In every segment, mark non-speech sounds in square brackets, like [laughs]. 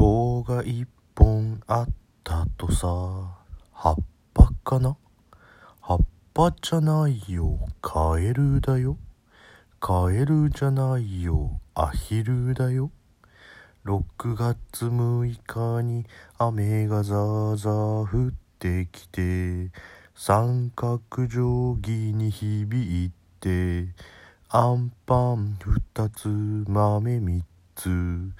棒が一本あったとさ。葉っぱかな？葉っぱじゃないよ。カエルだよ。カエルじゃないよ。アヒルだよ。6月6日に雨がザーザー降ってきて三角定規に響いてアンパン2つ豆3つ。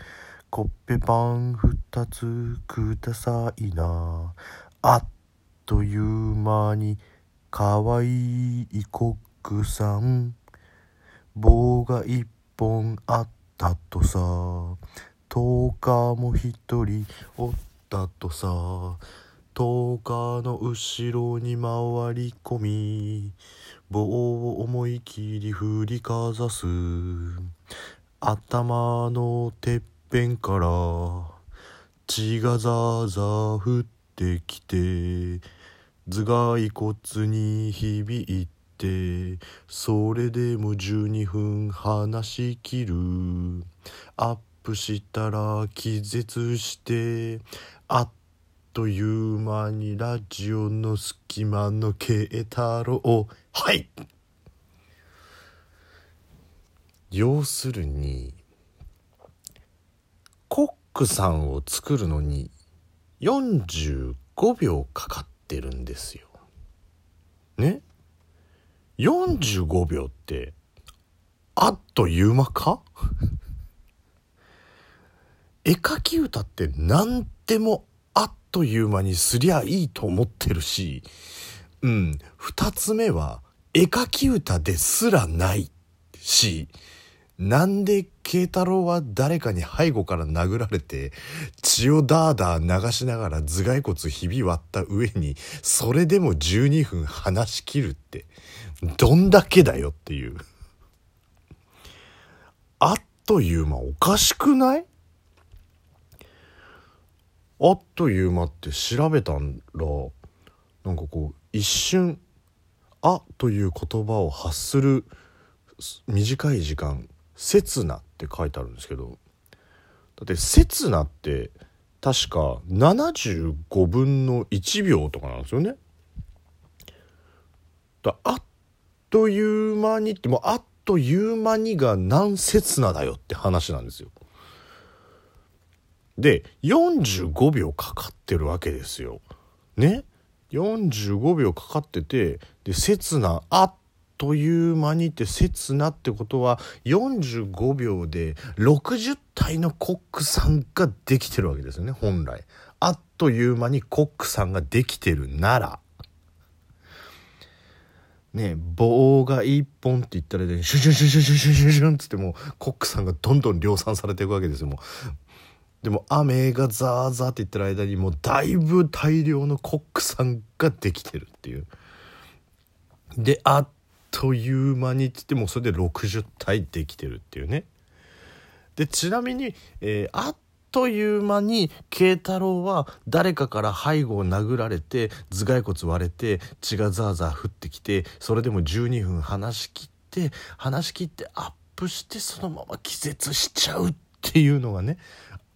コッペパン2つくださいな。あっという間にかわいいコックさん。棒が一本あったとさ。10日も一人おったとさ。10日の後ろに回り込み棒を思い切り振りかざす。頭のてっぺんから血がザーザー降ってきて頭蓋骨に響いてそれでも12分話し切る。アップしたら気絶してあっという間にラジオの隙間の慶太郎はい。要するにクさんを作るのに45秒かかってるんですよ。ね ?45 秒ってあっという間か？[laughs] 絵描き歌って何でもあっという間にすりゃいいと思ってるし、うん、二つ目は絵描き歌ですらないし、なんで慶太郎は誰かに背後から殴られて血をダーダー流しながら頭蓋骨ひび割った上にそれでも12分話し切るって。どんだけだよっていう。あっという間おかしくない？あっという間って調べたらなんかこう一瞬「あ」という言葉を発する短い時間刹那って書いてあるんですけどだって刹那って確か75分の1秒とかなんですよね。だあっという間にってもうあっという間にが何刹那だよって話なんですよ。で45秒かかってるわけですよ。ね？45秒かかっててで刹那あっという間にって刹那ってことは45秒で60体のコックさんができてるわけですよね本来。あっという間にコックさんができてるなら。ね棒が1本って言ったらねシュシュシュシュシュシュシュシュンっつってもうコックさんがどんどん量産されていくわけですよもうでも雨がザーザーって言ってる間にもうだいぶ大量のコックさんができてるっていうであっという間にって言ってもそれで60体できてるっていうね。でちなみに、えー、あっという間に慶太郎は誰かから背後を殴られて頭蓋骨割れて血がザーザー降ってきてそれでも12分話し切って話し切ってアップしてそのまま気絶しちゃうっていうのがね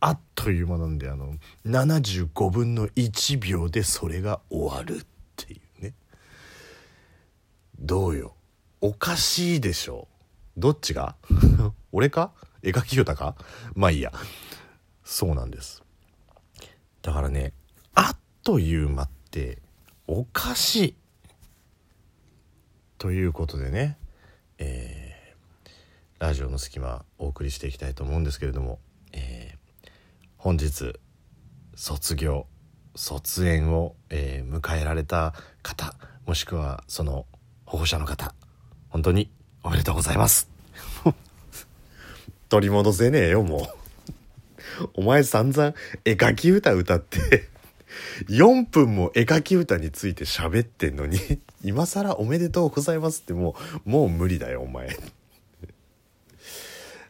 あっという間なんであの75分の1秒でそれが終わるっていうね。どうよ？おかしいでしょ。どっちが？[laughs] 俺か？絵描き歌か？まあいいや。そうなんです。だからねあっという間っておかしい。ということでねえー、ラジオの隙間お送りしていきたいと思うんですけれども、えー、本日卒業卒園を、えー、迎えられた方もしくはその保護者の方本当におめでとうございます。[laughs] 取り戻せねえよもう。[laughs] お前散々絵描き歌歌って [laughs] 4分も絵描き歌について喋ってんのに今更おめでとうございますってもうもう無理だよお前。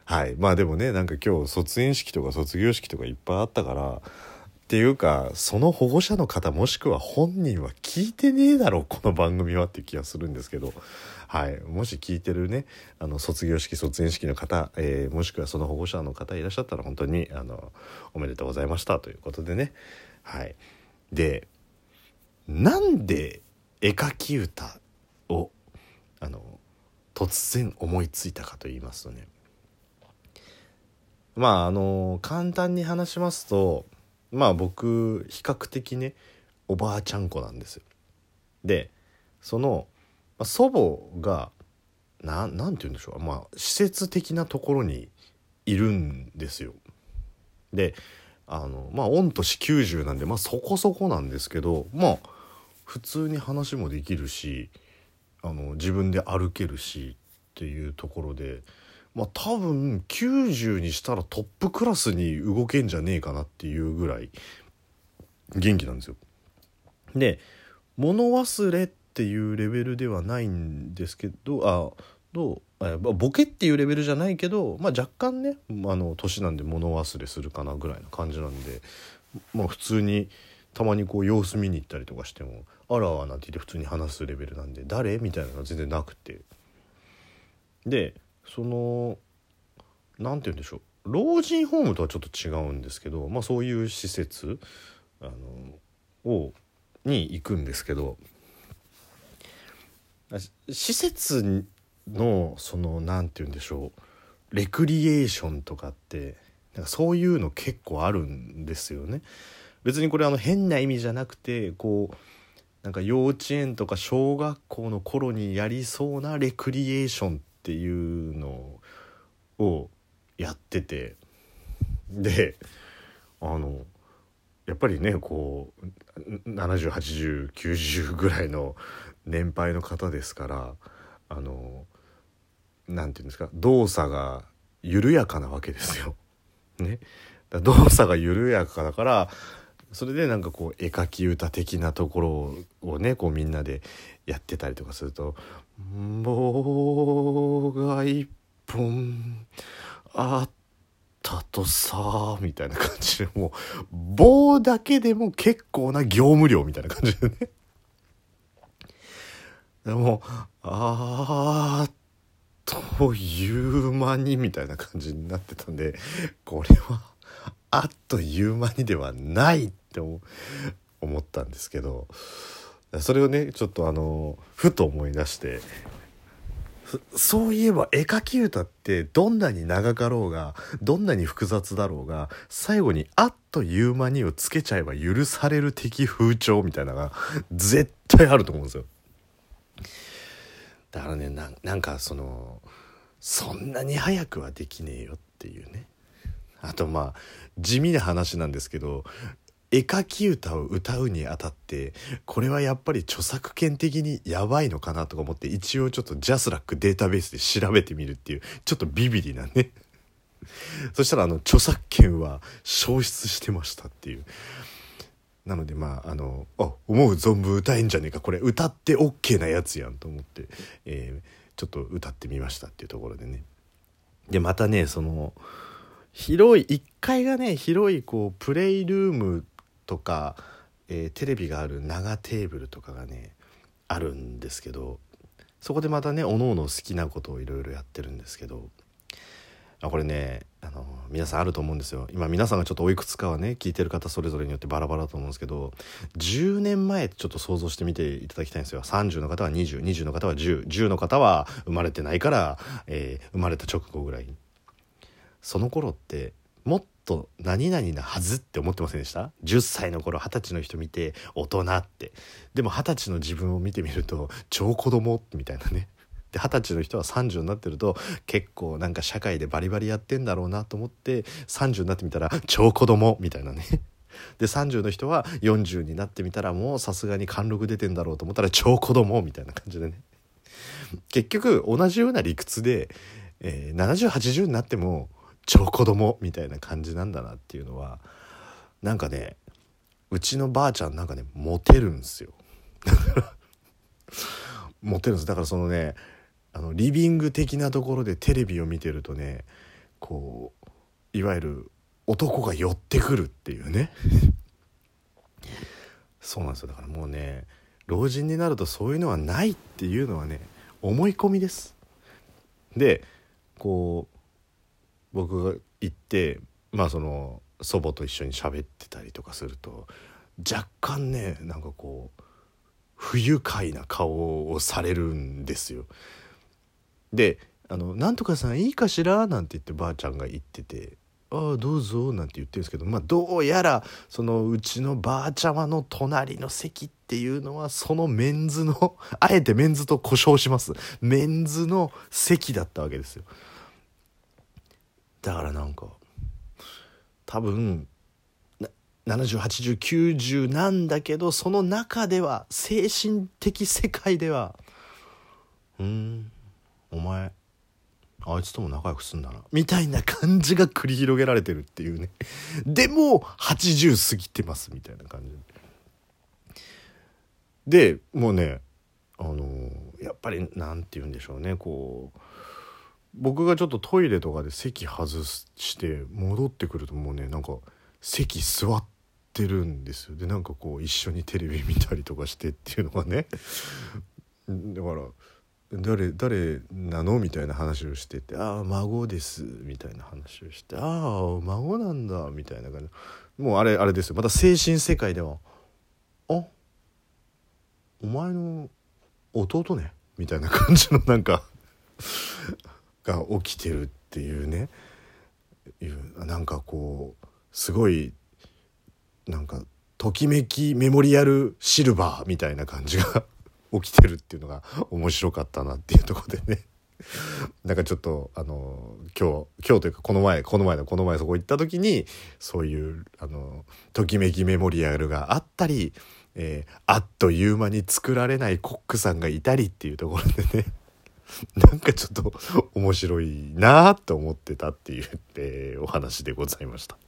はい。まあでもねなんか今日卒園式とか卒業式とかいっぱいあったからっていうかその保護者の方もしくは本人は聞いてねえだろこの番組はっていう気がするんですけど、はい、もし聞いてるねあの卒業式卒園式の方、えー、もしくはその保護者の方いらっしゃったら本当にあのおめでとうございましたということでね。はい。でなんで絵描き歌をあの突然思いついたかと言いますとね。まああの簡単に話しますとまあ僕比較的ねおばあちゃん子なんですよ。でその、まあ、祖母がななんて言うんでしょうまあ施設的なところにいるんですよ。であのまあ御年90なんでまあそこそこなんですけどまあ普通に話もできるしあの自分で歩けるしっていうところでまあ多分90にしたらトップクラスに動けんじゃねえかなっていうぐらい元気なんですよ。で物忘れっていうレベルではないんですけどあどうボケっていうレベルじゃないけど、まあ、若干ねあの年なんで物忘れするかなぐらいな感じなんで、まあ、普通にたまにこう様子見に行ったりとかしても「あらあ」なんて言って普通に話すレベルなんで「誰?」みたいなのは全然なくてでその何て言うんでしょう老人ホームとはちょっと違うんですけど、まあ、そういう施設あのをに行くんですけど施設のその何て言うんでしょうレクリエーションとかってなんかそういうの結構あるんですよね。別にこれあの変な意味じゃなくてこうなんか幼稚園とか小学校の頃にやりそうなレクリエーションっていうのをやっててであのやっぱりねこう708090ぐらいの年配の方ですからあのなんていうんですか動作が緩やかなわけですよ。ね、動作が緩やかだからそれでなんかこう絵描き歌的なところをねこうみんなでやってたりとかすると「棒が一本あったとさ」みたいな感じでもう棒だけでも結構な業務量みたいな感じでね。でもあーという間にみたいな感じになってたんでこれはあっという間にではないっって思ったんですけどそれをねちょっとあのふと思い出してそういえば絵描き歌ってどんなに長かろうがどんなに複雑だろうが最後に「あっという間に」をつけちゃえば許される的風潮みたいなのが絶対あると思うんですよ。だからねなんかそのそんなに早くはできねえよっていうねあとまあ地味な話なんですけど絵描き歌を歌うにあたってこれはやっぱり著作権的にやばいのかなとか思って一応ちょっとジャスラックデータベースで調べてみるっていうちょっとビビリなね。[laughs] そしたらあの著作権は消失してましたっていう。なのでまああのあ思う存分歌えんじゃねえか。これ歌って OK なやつやんと思って、えー、ちょっと歌ってみましたっていうところでね。でまたねその広い1階がね広いこうプレイルームとか、えー、テレビがある長テーブルとかがねあるんですけどそこでまたねおのおの好きなことをいろいろやってるんですけどあこれねあの皆さんあると思うんですよ。今皆さんがちょっとおいくつかはね聞いてる方それぞれによってバラバラだと思うんですけど10年前ちょっと想像してみていただきたいんですよ。30の方は2020の方は1010の方は生まれてないから、えー、生まれた直後ぐらいその頃ってもっと何々なはずって思ってませんでした？10歳の頃二十歳の人見て大人って。でも二十歳の自分を見てみると超子供みたいなね。で二十歳の人は30になってると結構なんか社会でバリバリやってんだろうなと思って30になってみたら超子供みたいなね。で30の人は40になってみたらもうさすがに貫禄出てんだろうと思ったら超子供みたいな感じでね。結局同じような理屈で、えー、7080になっても超子供みたいな感じなんだなっていうのはなんかねうちのばあちゃんなんかねモテるんですよ。モテるんで [laughs] す。だからそのねあのリビング的なところでテレビを見てるとねこういわゆる男が寄ってくるっていうね。[laughs] そうなんですよ。だからもうね老人になるとそういうのはないっていうのはね思い込みです。でこう僕が行ってまあその祖母と一緒に喋ってたりとかすると若干ねなんかこう不愉快な顔をされるんですよ。で「あのなんとかさんいいかしら?」なんて言ってばあちゃんが言ってて「ああどうぞ」なんて言ってるんですけどまあどうやらそのうちのばあちゃまの隣の席っていうのはそのメンズのあえてメンズと故障しますメンズの席だったわけですよ。だからなんか多分708090なんだけどその中では精神的世界ではうんお前あいつとも仲良くすんだなみたいな感じが繰り広げられてるっていうね。でも80過ぎてますみたいな感じ。でもうねあのやっぱり何て言うんでしょうねこう僕がちょっとトイレとかで席外して戻ってくるともうねなんか席座ってるんですよ。でなんかこう一緒にテレビ見たりとかしてっていうのがね。だから誰誰なのみたいな話をしてて「ああ孫です」みたいな話をして「ああ孫なんだ」みたいな感じ。もうあれあれですよ。また精神世界では「あお前の弟ね」みたいな感じのなんか。が起きてるっていうねいうなんかこうすごいなんかときめきメモリアルシルバーみたいな感じが [laughs] 起きてるっていうのが面白かったなっていうとこでね。[laughs] なんかちょっとあの今日今日というかこの前この前のこの前そこ行った時にそういうあのときめきメモリアルがあったり、えー、あっという間に作られないコックさんがいたりっていうところでね。[laughs] なんかちょっと面白いなと思ってたっていう、えー、お話でございました。